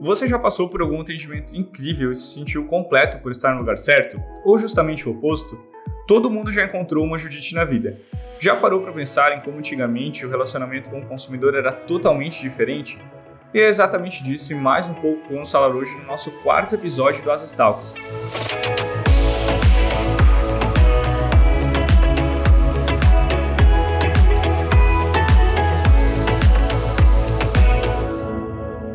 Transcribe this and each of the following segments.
Você já passou por algum atendimento incrível e se sentiu completo por estar no lugar certo? Ou justamente o oposto? Todo mundo já encontrou uma Judite na vida. Já parou para pensar em como antigamente o relacionamento com o consumidor era totalmente diferente? E é exatamente disso e mais um pouco que vamos falar hoje no nosso quarto episódio do Asas Talks.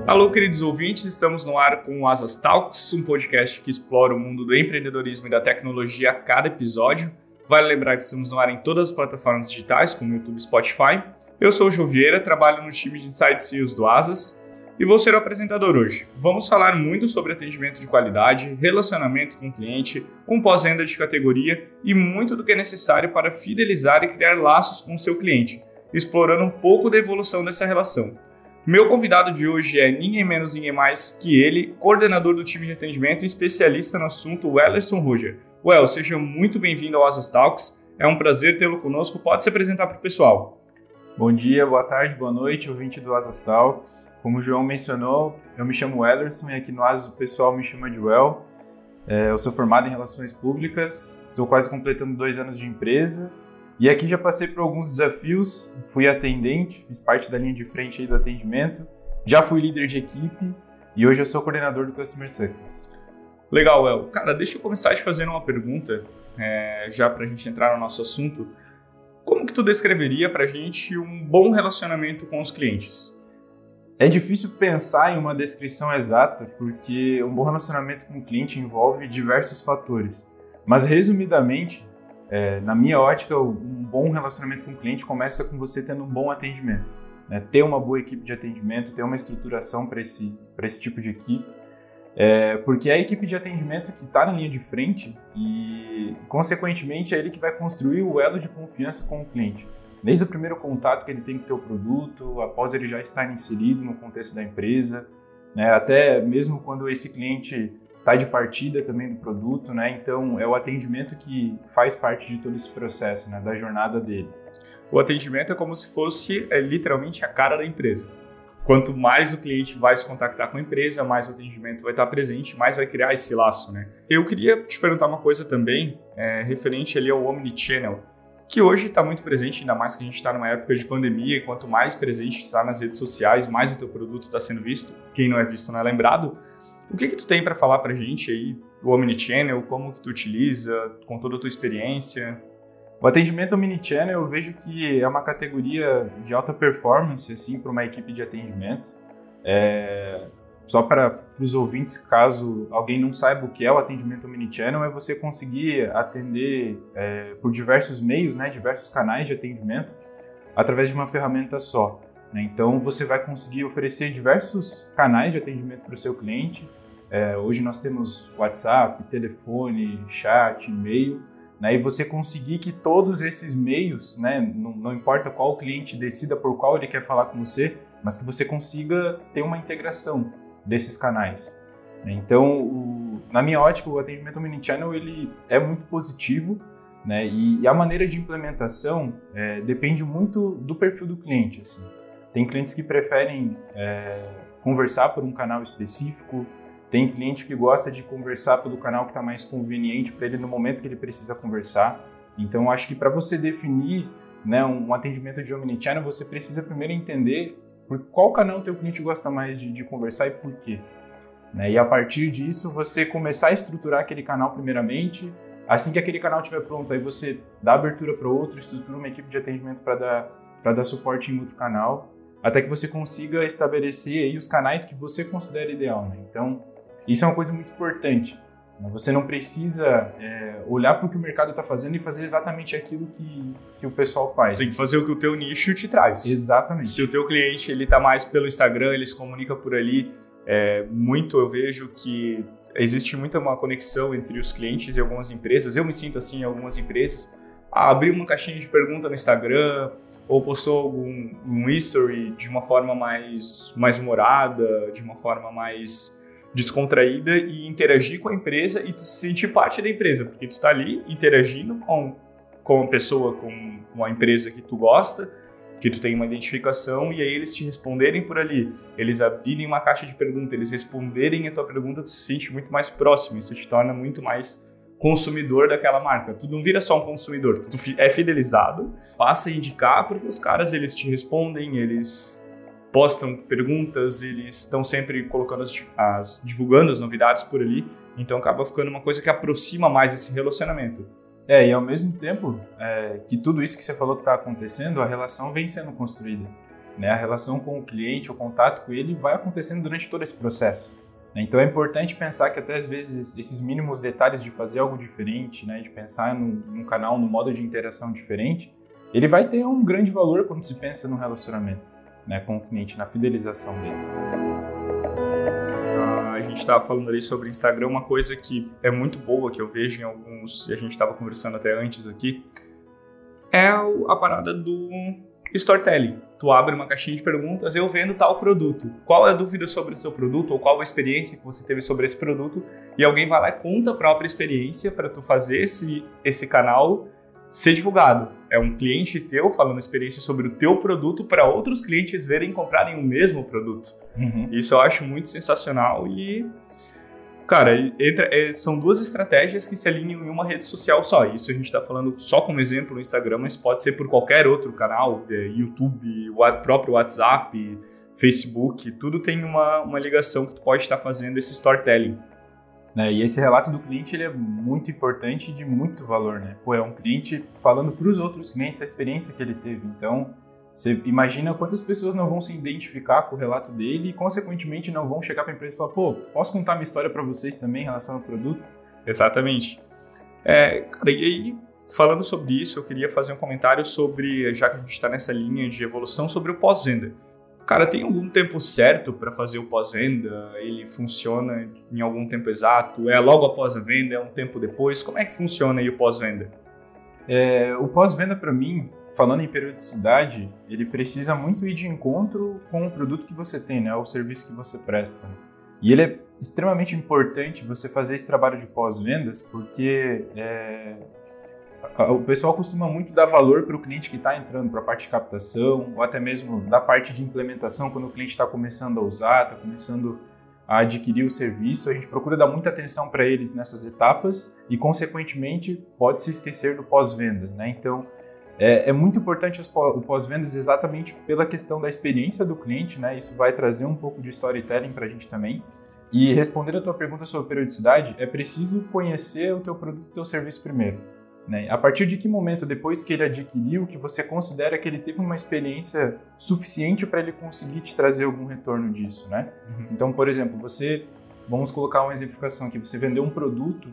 Alô, queridos ouvintes, estamos no ar com o Asas Talks, um podcast que explora o mundo do empreendedorismo e da tecnologia a cada episódio. Vale lembrar que estamos no ar em todas as plataformas digitais, como YouTube e Spotify. Eu sou o Vieira, trabalho no time de Insight Sales do Asas e vou ser o apresentador hoje. Vamos falar muito sobre atendimento de qualidade, relacionamento com o cliente, um pós-venda de categoria e muito do que é necessário para fidelizar e criar laços com o seu cliente, explorando um pouco da evolução dessa relação. Meu convidado de hoje é ninguém menos ninguém mais que ele, coordenador do time de atendimento e especialista no assunto, Wellerson Roger. Well, seja muito bem-vindo ao Asas Talks. É um prazer tê-lo conosco. Pode se apresentar para o pessoal. Bom dia, boa tarde, boa noite, ouvinte do Asas Talks. Como o João mencionou, eu me chamo Wellerson e aqui no Asas o pessoal me chama de Well. É, eu sou formado em Relações Públicas, estou quase completando dois anos de empresa e aqui já passei por alguns desafios, fui atendente, fiz parte da linha de frente aí do atendimento, já fui líder de equipe e hoje eu sou coordenador do Customer Success. Legal, El. Cara, deixa eu começar te fazendo uma pergunta, é, já para a gente entrar no nosso assunto. Como que tu descreveria para a gente um bom relacionamento com os clientes? É difícil pensar em uma descrição exata, porque um bom relacionamento com o cliente envolve diversos fatores. Mas, resumidamente, é, na minha ótica, um bom relacionamento com o cliente começa com você tendo um bom atendimento. Né? Ter uma boa equipe de atendimento, ter uma estruturação para esse, esse tipo de equipe. É, porque é a equipe de atendimento que está na linha de frente e, consequentemente, é ele que vai construir o elo de confiança com o cliente. Desde o primeiro contato que ele tem com o produto, após ele já estar inserido no contexto da empresa, né? até mesmo quando esse cliente está de partida também do produto, né? Então é o atendimento que faz parte de todo esse processo, né? Da jornada dele. O atendimento é como se fosse é, literalmente a cara da empresa. Quanto mais o cliente vai se contactar com a empresa, mais o atendimento vai estar presente, mais vai criar esse laço, né? Eu queria te perguntar uma coisa também, é, referente ali ao Omnichannel, que hoje está muito presente, ainda mais que a gente está numa época de pandemia, e quanto mais presente está nas redes sociais, mais o teu produto está sendo visto. Quem não é visto não é lembrado. O que que tu tem para falar para a gente aí do Omnichannel, como que tu utiliza, com toda a tua experiência? O atendimento Omnichannel eu vejo que é uma categoria de alta performance assim para uma equipe de atendimento. É... Só para os ouvintes, caso alguém não saiba o que é o atendimento Omnichannel, é você conseguir atender é, por diversos meios, né, diversos canais de atendimento, através de uma ferramenta só. Né? Então você vai conseguir oferecer diversos canais de atendimento para o seu cliente. É, hoje nós temos WhatsApp, telefone, chat, e-mail, né? e você conseguir que todos esses meios, né? não, não importa qual cliente decida por qual ele quer falar com você, mas que você consiga ter uma integração desses canais. Né? Então, o, na minha ótica, o atendimento omnichannel ele é muito positivo, né? E, e a maneira de implementação é, depende muito do perfil do cliente. Assim. Tem clientes que preferem é, conversar por um canal específico, tem cliente que gosta de conversar pelo canal que está mais conveniente para ele no momento que ele precisa conversar. Então, acho que para você definir né, um atendimento de omnichannel, você precisa primeiro entender por qual canal o teu cliente gosta mais de, de conversar e por quê. Né? E a partir disso, você começar a estruturar aquele canal primeiramente. Assim que aquele canal estiver pronto, aí você dá abertura para outro, estrutura uma equipe de atendimento para dar, dar suporte em outro canal até que você consiga estabelecer aí os canais que você considera ideal. Né? Então, isso é uma coisa muito importante. Né? Você não precisa é, olhar para o que o mercado está fazendo e fazer exatamente aquilo que, que o pessoal faz. Tem que fazer o que o teu nicho te traz. Exatamente. Se o teu cliente ele está mais pelo Instagram, ele se comunica por ali, é, muito eu vejo que existe muita uma conexão entre os clientes e algumas empresas. Eu me sinto assim em algumas empresas. Ah, abrir uma caixinha de pergunta no Instagram, ou postou algum um history de uma forma mais, mais humorada, de uma forma mais descontraída e interagir com a empresa e tu se sentir parte da empresa, porque tu está ali interagindo com, com a pessoa, com uma empresa que tu gosta que tu tem uma identificação e aí eles te responderem por ali, eles abrirem uma caixa de pergunta, eles responderem a tua pergunta, tu se sente muito mais próximo, isso te torna muito mais consumidor daquela marca. Tu não vira só um consumidor, tu é fidelizado, passa a indicar porque os caras eles te respondem, eles postam perguntas, eles estão sempre colocando as, as, divulgando as novidades por ali, então acaba ficando uma coisa que aproxima mais esse relacionamento. É, e ao mesmo tempo é, que tudo isso que você falou que está acontecendo, a relação vem sendo construída. Né? A relação com o cliente, o contato com ele vai acontecendo durante todo esse processo. Né? Então é importante pensar que até às vezes esses mínimos detalhes de fazer algo diferente, né? de pensar num, num canal, num modo de interação diferente, ele vai ter um grande valor quando se pensa no relacionamento né, com o cliente, na fidelização dele a gente estava falando ali sobre Instagram, uma coisa que é muito boa, que eu vejo em alguns, e a gente estava conversando até antes aqui, é a parada do storytelling. Tu abre uma caixinha de perguntas, eu vendo tal produto. Qual é a dúvida sobre o seu produto ou qual a experiência que você teve sobre esse produto? E alguém vai lá e conta a própria experiência para tu fazer esse, esse canal ser divulgado. É um cliente teu falando experiência sobre o teu produto para outros clientes verem e comprarem o mesmo produto. Uhum. Isso eu acho muito sensacional e Cara, entra, é, são duas estratégias que se alinham em uma rede social só. Isso a gente está falando só como exemplo no Instagram, mas pode ser por qualquer outro canal, é, YouTube, o próprio WhatsApp, Facebook, tudo tem uma, uma ligação que tu pode estar fazendo esse storytelling. Né? E esse relato do cliente ele é muito importante e de muito valor, né? Pô, é um cliente falando para os outros clientes a experiência que ele teve. Então, você imagina quantas pessoas não vão se identificar com o relato dele e, consequentemente, não vão chegar para a empresa e falar: pô, posso contar minha história para vocês também em relação ao produto? Exatamente. É, cara, e aí, falando sobre isso, eu queria fazer um comentário sobre, já que a gente está nessa linha de evolução, sobre o pós-venda. Cara, tem algum tempo certo para fazer o pós-venda? Ele funciona em algum tempo exato? É logo após a venda? É um tempo depois? Como é que funciona aí o pós-venda? É, o pós-venda, para mim, falando em periodicidade, ele precisa muito ir de encontro com o produto que você tem, né? O serviço que você presta. E ele é extremamente importante você fazer esse trabalho de pós-vendas, porque é, o pessoal costuma muito dar valor para o cliente que está entrando para a parte de captação, ou até mesmo da parte de implementação, quando o cliente está começando a usar, está começando a adquirir o serviço. A gente procura dar muita atenção para eles nessas etapas e, consequentemente, pode se esquecer do pós-vendas. Né? Então, é, é, muito importante o pós-vendas exatamente pela questão da experiência do cliente. Né? Isso vai trazer um pouco de storytelling para a gente também. E responder a tua pergunta sobre periodicidade, é preciso conhecer o teu produto e o teu serviço primeiro. Né? A partir de que momento, depois que ele adquiriu, que você considera que ele teve uma experiência suficiente para ele conseguir te trazer algum retorno disso, né? Uhum. Então, por exemplo, você, vamos colocar uma exemplificação aqui, você vendeu um produto,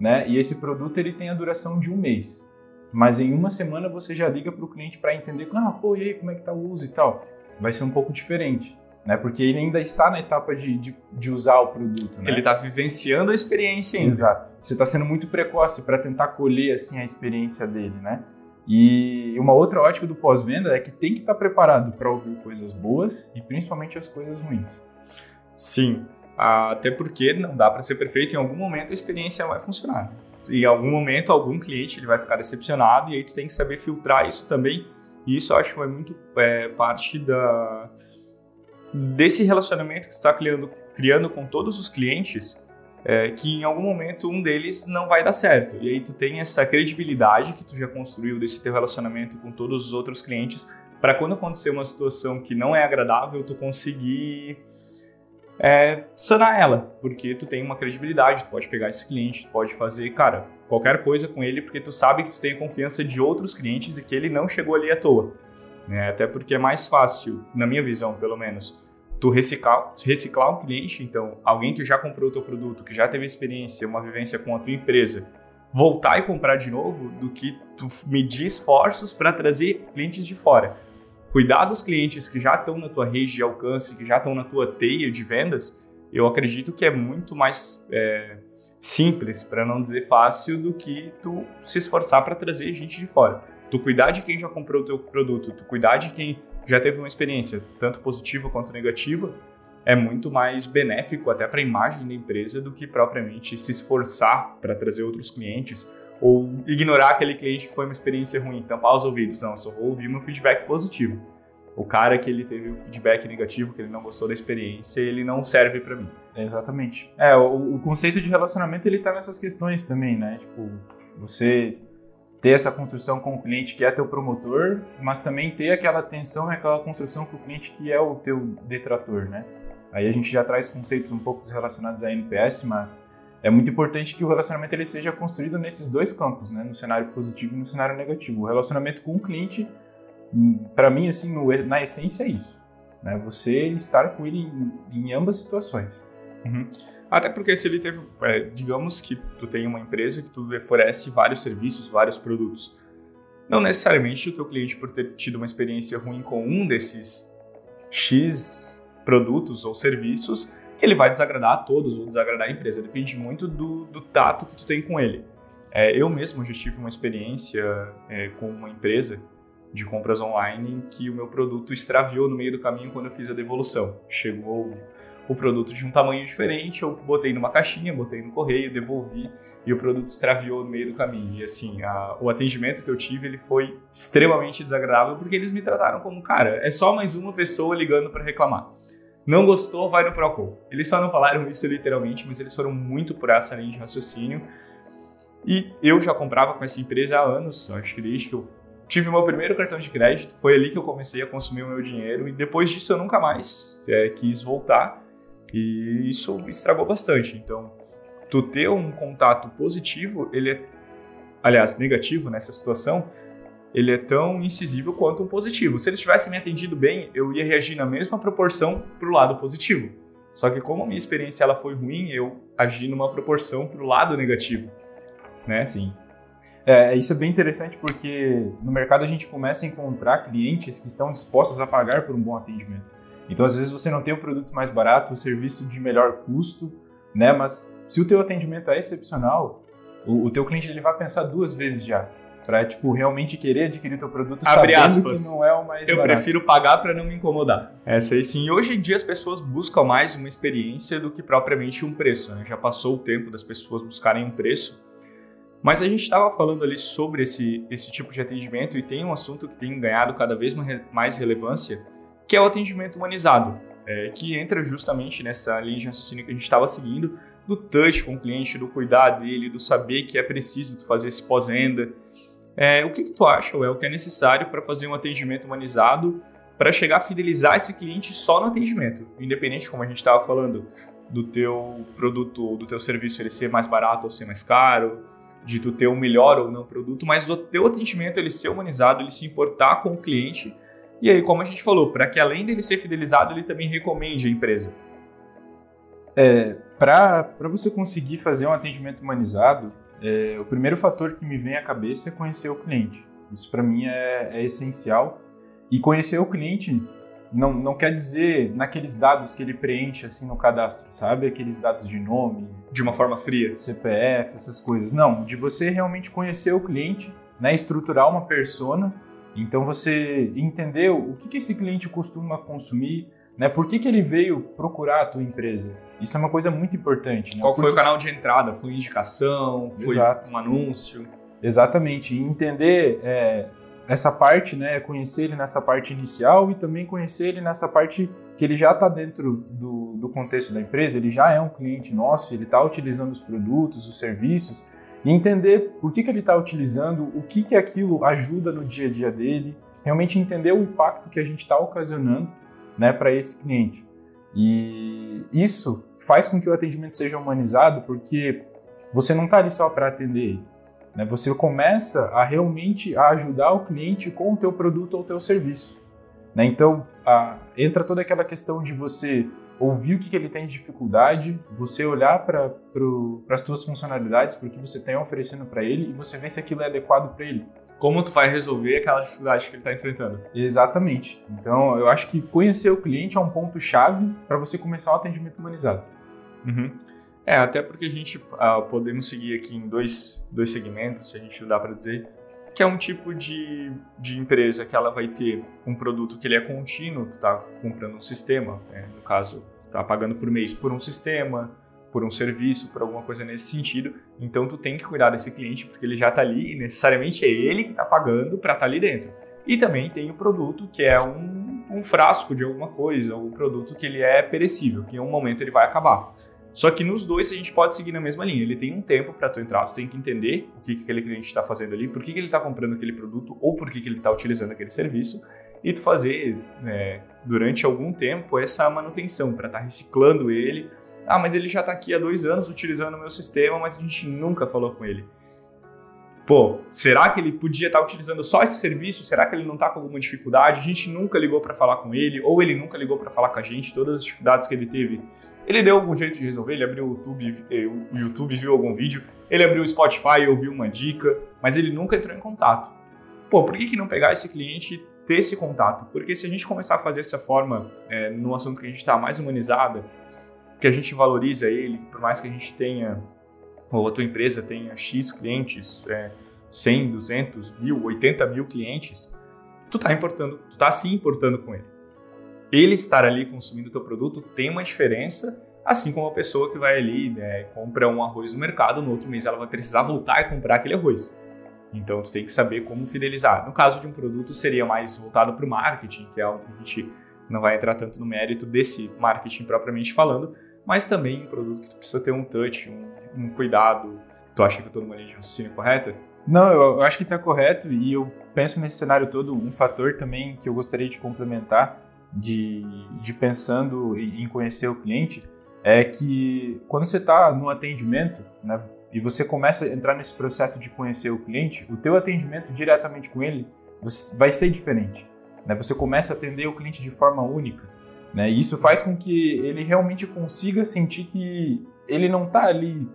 né? E esse produto ele tem a duração de um mês, mas em uma semana você já liga para o cliente para entender, ah, pô, e aí, como é que tá o uso e tal? Vai ser um pouco diferente né? Porque ele ainda está na etapa de, de, de usar o produto, né? Ele está vivenciando a experiência ainda. Exato. Você está sendo muito precoce para tentar colher assim a experiência dele, né? E uma outra ótica do pós-venda é que tem que estar tá preparado para ouvir coisas boas e principalmente as coisas ruins. Sim, até porque não dá para ser perfeito. Em algum momento a experiência vai funcionar. Em algum momento algum cliente ele vai ficar decepcionado e aí tu tem que saber filtrar isso também. E isso eu acho que é muito parte da desse relacionamento que tu está criando, criando com todos os clientes, é, que em algum momento um deles não vai dar certo. E aí tu tem essa credibilidade que tu já construiu desse teu relacionamento com todos os outros clientes, para quando acontecer uma situação que não é agradável, tu conseguir é, sanar ela, porque tu tem uma credibilidade, tu pode pegar esse cliente, tu pode fazer, cara, qualquer coisa com ele, porque tu sabe que tu tem a confiança de outros clientes e que ele não chegou ali à toa. Né? Até porque é mais fácil, na minha visão pelo menos, tu reciclar, reciclar um cliente, então alguém que já comprou o teu produto, que já teve experiência, uma vivência com a tua empresa, voltar e comprar de novo, do que tu medir esforços para trazer clientes de fora. Cuidar dos clientes que já estão na tua rede de alcance, que já estão na tua teia de vendas, eu acredito que é muito mais é, simples, para não dizer fácil, do que tu se esforçar para trazer gente de fora. Tu cuidar de quem já comprou o teu produto, tu cuidar de quem já teve uma experiência, tanto positiva quanto negativa, é muito mais benéfico até para a imagem da empresa do que propriamente se esforçar para trazer outros clientes ou ignorar aquele cliente que foi uma experiência ruim, tampar os ouvidos. Não, só vou ouvir meu feedback positivo. O cara que ele teve o feedback negativo, que ele não gostou da experiência, ele não serve para mim. exatamente. É, o, o, conceito de relacionamento ele tá nessas questões também, né? Tipo, você ter essa construção com o cliente que é teu promotor, mas também ter aquela atenção e aquela construção com o cliente que é o teu detrator, né? Aí a gente já traz conceitos um pouco relacionados a NPS, mas é muito importante que o relacionamento ele seja construído nesses dois campos, né? No cenário positivo e no cenário negativo. O relacionamento com o cliente, hum, para mim, assim, no, na essência é isso, né? Você estar com ele em, em ambas situações. Uhum. Até porque se ele teve, é, digamos que tu tem uma empresa que tu oferece vários serviços, vários produtos. Não necessariamente o teu cliente por ter tido uma experiência ruim com um desses X produtos ou serviços, ele vai desagradar a todos ou desagradar a empresa. Depende muito do, do tato que tu tem com ele. É, eu mesmo já tive uma experiência é, com uma empresa de compras online em que o meu produto extraviou no meio do caminho quando eu fiz a devolução. Chegou o produto de um tamanho diferente, eu botei numa caixinha, botei no correio, devolvi e o produto extraviou no meio do caminho. E assim, a, o atendimento que eu tive, ele foi extremamente desagradável porque eles me trataram como, cara, é só mais uma pessoa ligando para reclamar. Não gostou, vai no Procon. Eles só não falaram isso literalmente, mas eles foram muito por essa linha de raciocínio. E eu já comprava com essa empresa há anos, acho que desde que eu tive meu primeiro cartão de crédito, foi ali que eu comecei a consumir o meu dinheiro e depois disso eu nunca mais é, quis voltar. E isso estragou bastante. Então, tu ter um contato positivo, ele é, aliás, negativo nessa situação, ele é tão incisivo quanto um positivo. Se eles tivessem me atendido bem, eu ia reagir na mesma proporção para o lado positivo. Só que como a minha experiência ela foi ruim, eu agi numa proporção para o lado negativo, né? Sim. É, isso é bem interessante porque no mercado a gente começa a encontrar clientes que estão dispostos a pagar por um bom atendimento. Então, às vezes, você não tem o produto mais barato, o serviço de melhor custo, né? Mas se o teu atendimento é excepcional, o, o teu cliente ele vai pensar duas vezes já para tipo realmente querer adquirir teu produto Abre sabendo aspas. que não é o mais Eu barato. prefiro pagar para não me incomodar. Essa aí sim. Hoje em dia as pessoas buscam mais uma experiência do que propriamente um preço. Né? Já passou o tempo das pessoas buscarem um preço. Mas a gente estava falando ali sobre esse, esse tipo de atendimento e tem um assunto que tem ganhado cada vez mais relevância, que é o atendimento humanizado, é, que entra justamente nessa linha de raciocínio que a gente estava seguindo, do touch com o cliente, do cuidar dele, do saber que é preciso fazer esse pós-venda. É, o que, que tu acha, o que é necessário para fazer um atendimento humanizado para chegar a fidelizar esse cliente só no atendimento, independente como a gente estava falando do teu produto, do teu serviço ele ser mais barato ou ser mais caro, de tu ter um melhor ou não produto, mas do teu atendimento ele ser humanizado, ele se importar com o cliente e aí, como a gente falou, para que além dele ser fidelizado, ele também recomende a empresa. É, para você conseguir fazer um atendimento humanizado, é, o primeiro fator que me vem à cabeça é conhecer o cliente. Isso para mim é, é, essencial. E conhecer o cliente não, não quer dizer naqueles dados que ele preenche assim no cadastro, sabe? Aqueles dados de nome. De uma forma fria. CPF, essas coisas. Não, de você realmente conhecer o cliente, né? estruturar uma persona então você entender o que, que esse cliente costuma consumir, né? Por que, que ele veio procurar a tua empresa? Isso é uma coisa muito importante. Né? Qual Porque... foi o canal de entrada? Foi indicação? Foi Exato. um anúncio? Exatamente. E entender é, essa parte, né? Conhecer ele nessa parte inicial e também conhecer ele nessa parte que ele já está dentro do, do contexto da empresa, ele já é um cliente nosso, ele está utilizando os produtos, os serviços e entender por que, que ele está utilizando, o que, que aquilo ajuda no dia a dia dele, realmente entender o impacto que a gente está ocasionando né, para esse cliente. E isso faz com que o atendimento seja humanizado, porque você não está ali só para atender ele. Né? Você começa a realmente ajudar o cliente com o teu produto ou o teu serviço. Né? Então, a, entra toda aquela questão de você ouvir o que, que ele tem de dificuldade, você olhar para as suas funcionalidades, para o que você tem oferecendo para ele e você ver se aquilo é adequado para ele. Como tu vai resolver aquela dificuldade que ele está enfrentando. Exatamente. Então, eu acho que conhecer o cliente é um ponto-chave para você começar o atendimento humanizado. Uhum. É, até porque a gente uh, podemos seguir aqui em dois, dois segmentos, se a gente dá para dizer, que é um tipo de, de empresa que ela vai ter um produto que ele é contínuo, tu está comprando um sistema, né? no caso, está pagando por mês por um sistema, por um serviço, por alguma coisa nesse sentido. Então tu tem que cuidar desse cliente porque ele já está ali e necessariamente é ele que está pagando para estar tá ali dentro. E também tem o produto que é um, um frasco de alguma coisa, algum produto que ele é perecível, que em um momento ele vai acabar. Só que nos dois a gente pode seguir na mesma linha. Ele tem um tempo para tu entrar, tu tem que entender o que, que aquele cliente está fazendo ali, por que, que ele está comprando aquele produto ou por que, que ele está utilizando aquele serviço e tu fazer né, durante algum tempo essa manutenção para estar tá reciclando ele. Ah, mas ele já está aqui há dois anos utilizando o meu sistema, mas a gente nunca falou com ele pô, será que ele podia estar utilizando só esse serviço? Será que ele não está com alguma dificuldade? A gente nunca ligou para falar com ele, ou ele nunca ligou para falar com a gente, todas as dificuldades que ele teve. Ele deu algum jeito de resolver, ele abriu o YouTube, eh, o YouTube viu algum vídeo, ele abriu o Spotify, ouviu uma dica, mas ele nunca entrou em contato. Pô, por que, que não pegar esse cliente e ter esse contato? Porque se a gente começar a fazer dessa forma, é, no assunto que a gente está mais humanizada, que a gente valoriza ele, por mais que a gente tenha ou a tua empresa tenha X clientes, é, 100, 200, mil, 80 mil clientes, tu tá importando, tu tá sim importando com ele. Ele estar ali consumindo o teu produto tem uma diferença, assim como a pessoa que vai ali, né, compra um arroz no mercado, no outro mês ela vai precisar voltar e comprar aquele arroz. Então tu tem que saber como fidelizar. No caso de um produto seria mais voltado para o marketing, que é algo que a gente não vai entrar tanto no mérito desse marketing propriamente falando, mas também um produto que tu precisa ter um touch, um um cuidado. Tu acha que eu estou numa linha de raciocínio correta? Não, eu, acho que está correto e eu penso nesse cenário todo um fator também que eu gostaria de complementar de, de pensando em conhecer o cliente é que quando você está no atendimento né, e você começa a entrar nesse processo de conhecer o cliente, o teu atendimento diretamente com ele vai ser diferente. Né? Você começa a atender o cliente de forma única. Né? E isso faz com que ele realmente consiga sentir que ele não está ali,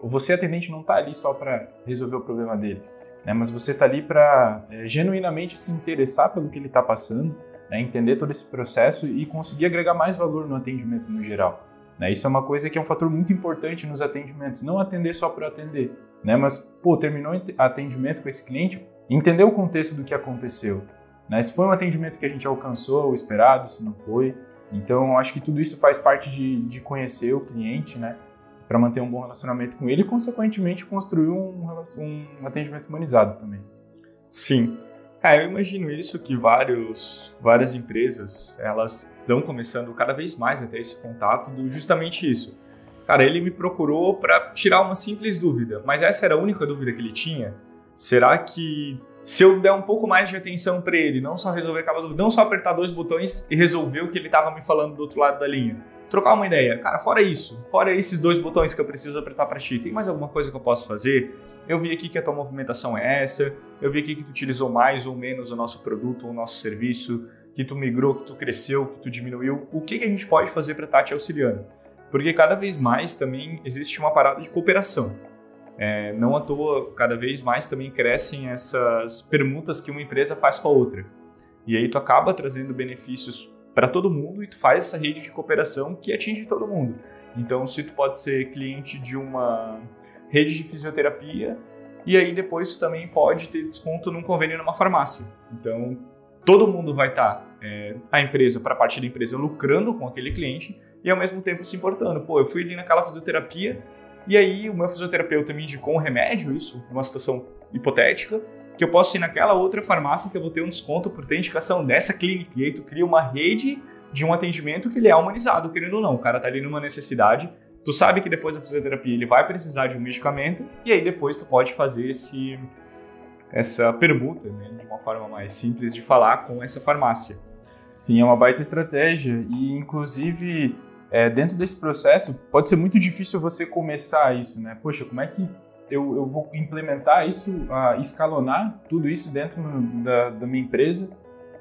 você atendente não está ali só para resolver o problema dele, né? mas você está ali para é, genuinamente se interessar pelo que ele está passando, né? entender todo esse processo e conseguir agregar mais valor no atendimento no geral. Né? Isso é uma coisa que é um fator muito importante nos atendimentos, não atender só para atender, né? mas pô, terminou atendimento com esse cliente, entender o contexto do que aconteceu. Né? Se foi um atendimento que a gente alcançou o esperado, se não foi. Então, acho que tudo isso faz parte de, de conhecer o cliente, né? para manter um bom relacionamento com ele e, consequentemente, construir um, um atendimento humanizado também. Sim. É, eu imagino isso que vários, várias empresas elas estão começando cada vez mais a ter esse contato do justamente isso. Cara, ele me procurou para tirar uma simples dúvida, mas essa era a única dúvida que ele tinha. Será que se eu der um pouco mais de atenção para ele, não só resolver aquela dúvida, não só apertar dois botões e resolver o que ele estava me falando do outro lado da linha, trocar uma ideia. Cara, fora isso, fora esses dois botões que eu preciso apertar para ti, tem mais alguma coisa que eu posso fazer? Eu vi aqui que a tua movimentação é essa, eu vi aqui que tu utilizou mais ou menos o nosso produto ou o nosso serviço, que tu migrou, que tu cresceu, que tu diminuiu. O que, que a gente pode fazer para estar te auxiliando? Porque cada vez mais também existe uma parada de cooperação. É, não à toa, cada vez mais também crescem essas permutas que uma empresa faz com a outra. E aí tu acaba trazendo benefícios para todo mundo e tu faz essa rede de cooperação que atinge todo mundo. Então, se tu pode ser cliente de uma rede de fisioterapia e aí depois tu também pode ter desconto num convênio numa farmácia. Então, todo mundo vai estar, tá, é, a empresa, para a parte da empresa, lucrando com aquele cliente e ao mesmo tempo se importando. Pô, eu fui ali naquela fisioterapia e aí o meu fisioterapeuta me indicou um remédio, isso, numa situação hipotética, que eu posso ir naquela outra farmácia que eu vou ter um desconto por ter indicação dessa clínica. E aí tu cria uma rede de um atendimento que ele é humanizado, querendo ou não. O cara tá ali numa necessidade, tu sabe que depois da fisioterapia ele vai precisar de um medicamento, e aí depois tu pode fazer esse, essa permuta, né, de uma forma mais simples de falar com essa farmácia. Sim, é uma baita estratégia e inclusive é, dentro desse processo pode ser muito difícil você começar isso, né? Poxa, como é que eu, eu vou implementar isso, uh, escalonar tudo isso dentro da, da minha empresa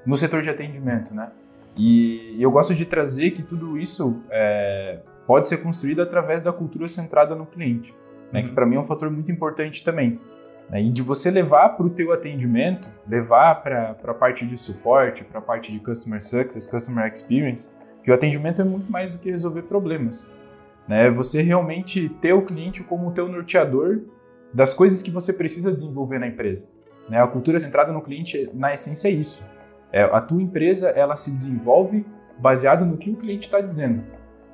no setor de atendimento, né? E eu gosto de trazer que tudo isso é, pode ser construído através da cultura centrada no cliente, né? Que uhum. para mim é um fator muito importante também. Né? E de você levar para o teu atendimento, levar para a parte de suporte, para a parte de customer success, customer experience, que o atendimento é muito mais do que resolver problemas. Né? Você realmente ter o cliente como o teu norteador das coisas que você precisa desenvolver na empresa. Né? A cultura centrada no cliente, na essência, é isso. É, a tua empresa ela se desenvolve baseado no que o cliente está dizendo.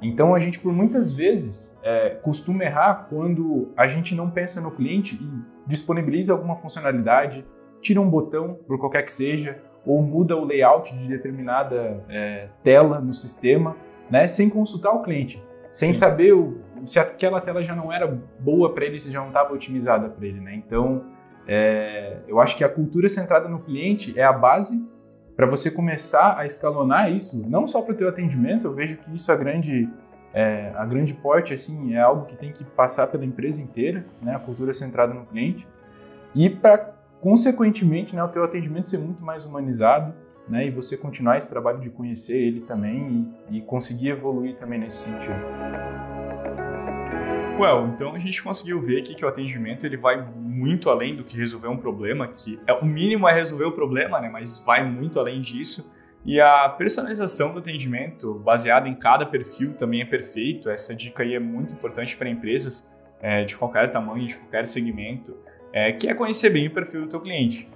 Então a gente por muitas vezes é, costuma errar quando a gente não pensa no cliente e disponibiliza alguma funcionalidade, tira um botão por qualquer que seja, ou muda o layout de determinada é, tela no sistema, né, sem consultar o cliente, sem Sim. saber o, se aquela tela já não era boa para ele, se já não estava otimizada para ele, né? Então, é, eu acho que a cultura centrada no cliente é a base para você começar a escalonar isso, não só para o teu atendimento. Eu vejo que isso é grande, é, a grande porte assim é algo que tem que passar pela empresa inteira, né? A cultura centrada no cliente e para consequentemente, né, o teu atendimento ser muito mais humanizado, né, e você continuar esse trabalho de conhecer ele também e, e conseguir evoluir também nesse sentido. Well, então a gente conseguiu ver aqui que o atendimento ele vai muito além do que resolver um problema, que é o mínimo é resolver o problema, né? Mas vai muito além disso. E a personalização do atendimento, baseada em cada perfil, também é perfeito. Essa dica aí é muito importante para empresas é, de qualquer tamanho, de qualquer segmento, é, que é conhecer bem o perfil do teu cliente.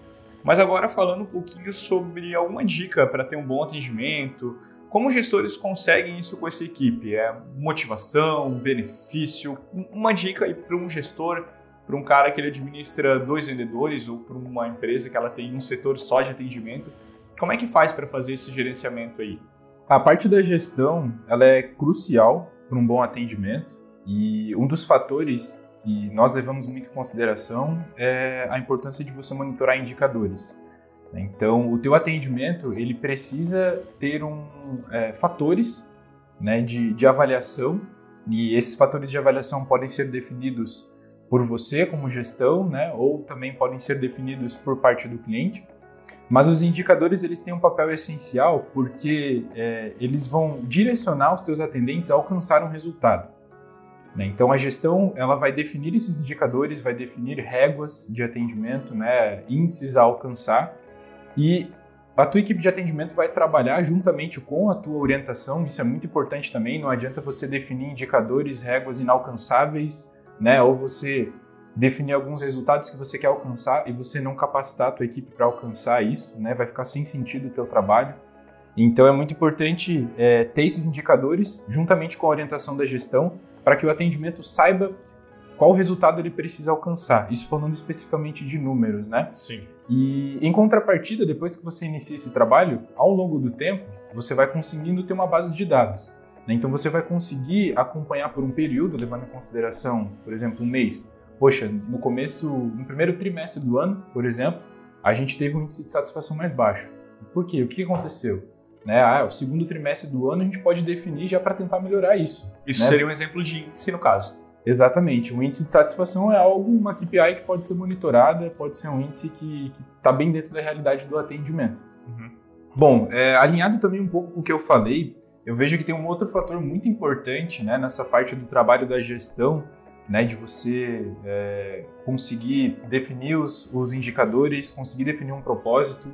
Mas agora falando um pouquinho sobre alguma dica para ter um bom atendimento, como gestores conseguem isso com essa equipe? É motivação, benefício? Uma dica aí para um gestor, para um cara que ele administra dois vendedores ou para uma empresa que ela tem um setor só de atendimento, como é que faz para fazer esse gerenciamento aí? A parte da gestão, ela é crucial para um bom atendimento e um dos fatores que nós levamos muito em consideração é a importância de você monitorar indicadores. Então, o teu atendimento ele precisa ter um, é, fatores né, de, de avaliação e esses fatores de avaliação podem ser definidos por você como gestão, né, ou também podem ser definidos por parte do cliente. Mas os indicadores eles têm um papel essencial porque é, eles vão direcionar os teus atendentes a alcançar um resultado. Né? Então a gestão ela vai definir esses indicadores, vai definir réguas de atendimento, né, índices a alcançar. E a tua equipe de atendimento vai trabalhar juntamente com a tua orientação, isso é muito importante também, não adianta você definir indicadores, réguas inalcançáveis, né, ou você definir alguns resultados que você quer alcançar e você não capacitar a tua equipe para alcançar isso, né, vai ficar sem sentido o teu trabalho. Então é muito importante é, ter esses indicadores juntamente com a orientação da gestão para que o atendimento saiba qual resultado ele precisa alcançar. Isso falando especificamente de números, né? Sim. E em contrapartida, depois que você inicia esse trabalho, ao longo do tempo, você vai conseguindo ter uma base de dados. Né? Então você vai conseguir acompanhar por um período, levando em consideração, por exemplo, um mês. Poxa, no começo, no primeiro trimestre do ano, por exemplo, a gente teve um índice de satisfação mais baixo. Por quê? O que aconteceu? Né? Ah, o segundo trimestre do ano a gente pode definir já para tentar melhorar isso. Isso né? seria um exemplo de índice no caso. Exatamente. O índice de satisfação é algo, uma KPI que pode ser monitorada, pode ser um índice que está bem dentro da realidade do atendimento. Uhum. Bom, é, alinhado também um pouco com o que eu falei, eu vejo que tem um outro fator muito importante né, nessa parte do trabalho da gestão, né, de você é, conseguir definir os, os indicadores, conseguir definir um propósito.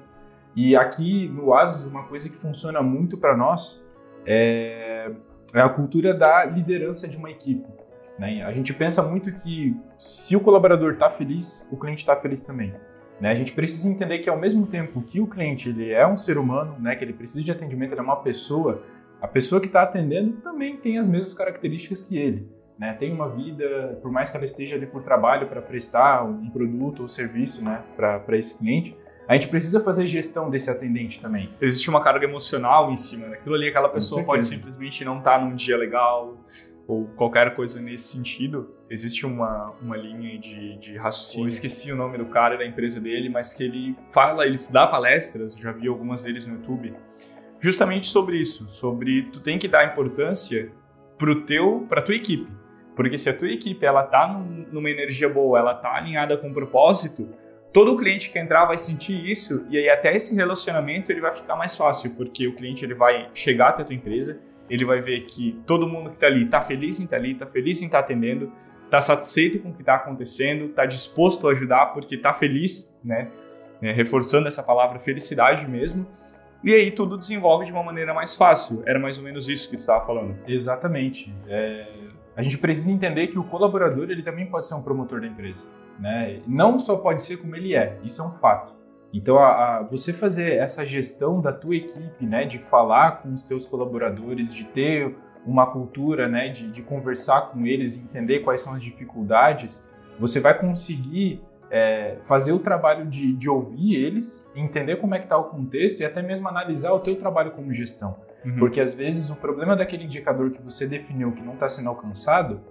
E aqui no Asus, uma coisa que funciona muito para nós é, é a cultura da liderança de uma equipe. Né? A gente pensa muito que se o colaborador está feliz, o cliente está feliz também. Né? A gente precisa entender que ao mesmo tempo que o cliente ele é um ser humano, né, que ele precisa de atendimento, ele é uma pessoa, a pessoa que está atendendo também tem as mesmas características que ele. Né? Tem uma vida, por mais que ela esteja ali por trabalho para prestar um produto ou serviço né, para esse cliente, a gente precisa fazer gestão desse atendente também. Existe uma carga emocional em cima daquilo ali, aquela pessoa pode simplesmente não estar tá num dia legal, ou qualquer coisa nesse sentido, existe uma, uma linha de, de raciocínio. Eu esqueci o nome do cara e da empresa dele, mas que ele fala, ele dá palestras, já vi algumas deles no YouTube, justamente sobre isso, sobre tu tem que dar importância pro teu, pra tua equipe. Porque se a tua equipe ela tá num, numa energia boa, ela tá alinhada com um propósito, todo cliente que entrar vai sentir isso e aí até esse relacionamento ele vai ficar mais fácil, porque o cliente ele vai chegar até a tua empresa, ele vai ver que todo mundo que está ali está feliz em estar tá ali, está feliz em estar tá atendendo, está satisfeito com o que está acontecendo, está disposto a ajudar porque está feliz, né? É, reforçando essa palavra felicidade mesmo. E aí tudo desenvolve de uma maneira mais fácil. Era mais ou menos isso que tu estava falando. Exatamente. É, a gente precisa entender que o colaborador ele também pode ser um promotor da empresa. Né? Não só pode ser como ele é, isso é um fato. Então, a, a, você fazer essa gestão da tua equipe, né, de falar com os teus colaboradores, de ter uma cultura né, de, de conversar com eles, entender quais são as dificuldades, você vai conseguir é, fazer o trabalho de, de, ouvir eles, entender como é que está o contexto e até mesmo analisar o teu trabalho como gestão. Uhum. Porque às vezes o problema daquele indicador que você definiu que não está sendo alcançado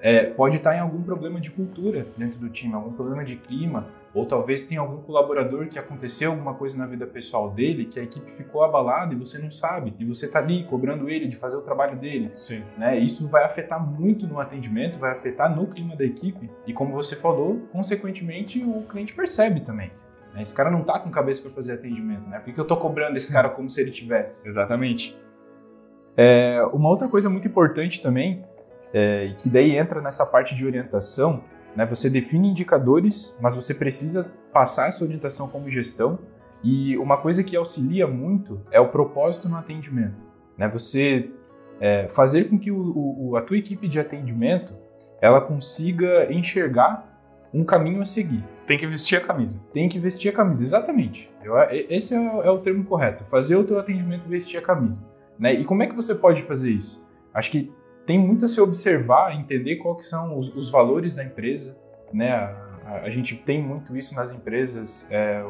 é, pode estar tá em algum problema de cultura dentro do time, algum problema de clima, ou talvez tenha algum colaborador que aconteceu alguma coisa na vida pessoal dele, que a equipe ficou abalada e você não sabe, e você está ali cobrando ele de fazer o trabalho dele. Sim. Né? Isso vai afetar muito no atendimento, vai afetar no clima da equipe, e como você falou, consequentemente o cliente percebe também. Né? Esse cara não está com cabeça para fazer atendimento, né? Por que eu estou cobrando esse cara como se ele tivesse? Exatamente. É, uma outra coisa muito importante também, é, e que daí entra nessa parte de orientação, né? Você define indicadores, mas você precisa passar essa orientação como gestão. E uma coisa que auxilia muito é o propósito no atendimento. Né? Você é, fazer com que o, o, a tua equipe de atendimento ela consiga enxergar um caminho a seguir. Tem que vestir a camisa. Tem que vestir a camisa, exatamente. Eu, esse é o, é o, termo correto. Fazer o teu atendimento vestir a camisa. Né? E como é que você pode fazer isso? Acho que tem muito a se observar, entender quais são os, os valores da empresa, né? A, a, gente tem muito isso nas empresas, é,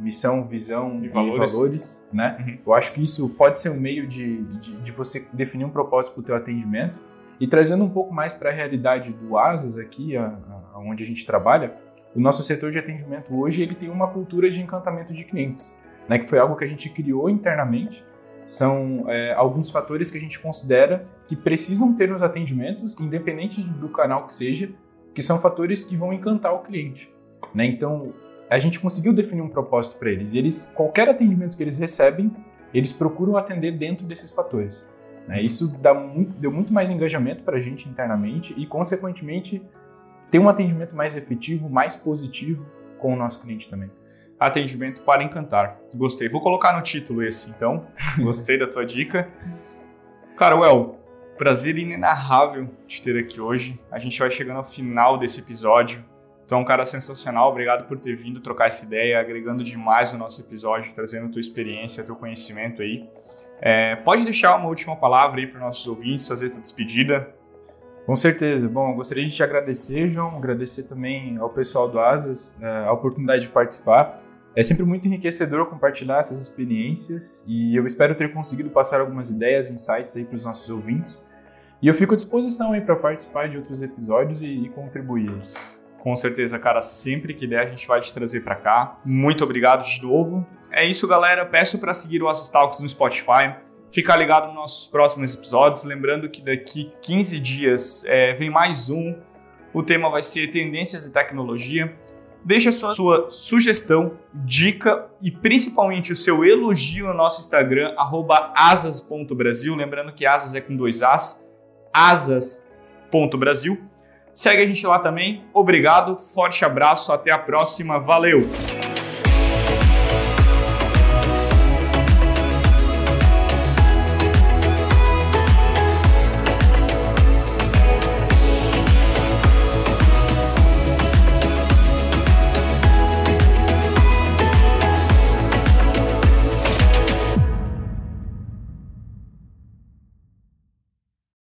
missão, visão e, e valores. valores, né? Uhum. Eu acho que isso pode ser um meio de, de, de você definir um propósito para o teu atendimento e trazendo um pouco mais para a realidade do ASAS aqui, a, a, onde a gente trabalha, o nosso setor de atendimento hoje ele tem uma cultura de encantamento de clientes, né? Que foi algo que a gente criou internamente são é, alguns fatores que a gente considera que precisam ter nos atendimentos, independente do canal que seja, que são fatores que vão encantar o cliente. Né? Então, a gente conseguiu definir um propósito para eles. E eles, qualquer atendimento que eles recebem, eles procuram atender dentro desses fatores. Né? Isso dá muito, deu muito mais engajamento para a gente internamente e, consequentemente, ter um atendimento mais efetivo, mais positivo com o nosso cliente também. Atendimento para encantar. Gostei. Vou colocar no título esse, então. Gostei da tua dica. Cara, Well, prazer inenarrável te ter aqui hoje. A gente vai chegando ao final desse episódio. É um cara sensacional, obrigado por ter vindo trocar essa ideia, agregando demais no nosso episódio, trazendo tua experiência, teu conhecimento aí. É, pode deixar uma última palavra aí para os nossos ouvintes, fazer tua despedida. Com certeza. Bom, gostaria de te agradecer, João, agradecer também ao pessoal do Asas é, a oportunidade de participar. É sempre muito enriquecedor compartilhar essas experiências e eu espero ter conseguido passar algumas ideias, insights aí para os nossos ouvintes. E eu fico à disposição aí para participar de outros episódios e, e contribuir. Com certeza, cara, sempre que der a gente vai te trazer para cá. Muito obrigado de novo. É isso, galera. Peço para seguir o Asas Talks no Spotify. Ficar ligado nos nossos próximos episódios. Lembrando que daqui 15 dias é, vem mais um. O tema vai ser tendências e tecnologia. Deixe a sua, sua sugestão, dica e principalmente o seu elogio no nosso Instagram, asas.brasil. Lembrando que asas é com dois As, asas.brasil. Segue a gente lá também. Obrigado, forte abraço, até a próxima. Valeu!